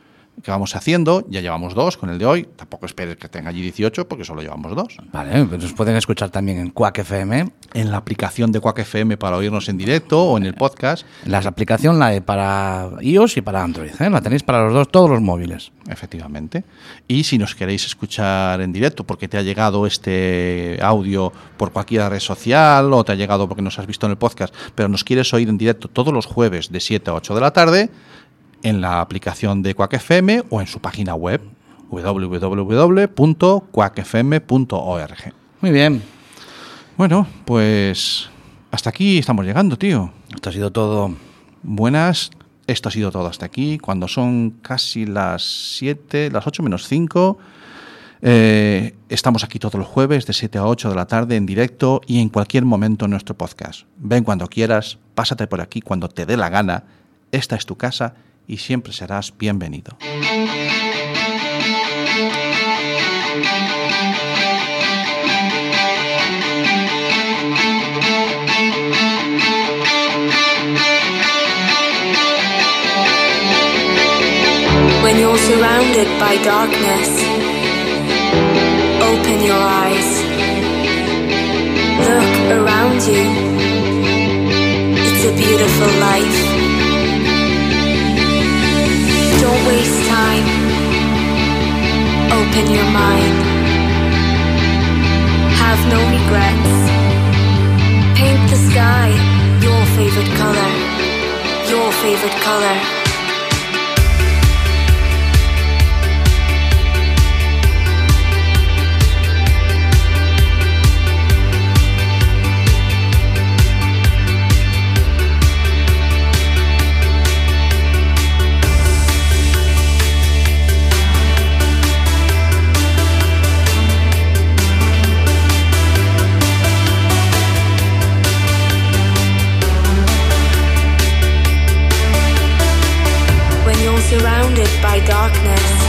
que vamos haciendo. Ya llevamos dos con el de hoy. Tampoco esperes que tenga allí 18 porque solo llevamos dos. Vale, pues nos pueden escuchar también en Quack FM. En la aplicación de Quack FM para oírnos en directo o en el podcast. La aplicación la de para iOS y para Android. ¿eh? La tenéis para los dos, todos los móviles. Efectivamente. Y si nos queréis escuchar en directo porque te ha llegado este audio por cualquier red social o te ha llegado porque nos has visto en el podcast, pero nos quieres oír en directo todos los jueves de 7 a 8 de la tarde, en la aplicación de Quack FM o en su página web www.quackfm.org. Muy bien. Bueno, pues hasta aquí estamos llegando, tío. Esto ha sido todo. Buenas, esto ha sido todo hasta aquí. Cuando son casi las 7, las 8 menos 5, eh, estamos aquí todos los jueves de 7 a 8 de la tarde en directo y en cualquier momento en nuestro podcast. Ven cuando quieras, pásate por aquí cuando te dé la gana. Esta es tu casa y siempre serás bienvenido. When you're surrounded by darkness, open your eyes. Look around you. It's a beautiful life. Don't waste time. Open your mind. Have no regrets. Paint the sky your favorite color. Your favorite color. Darkness,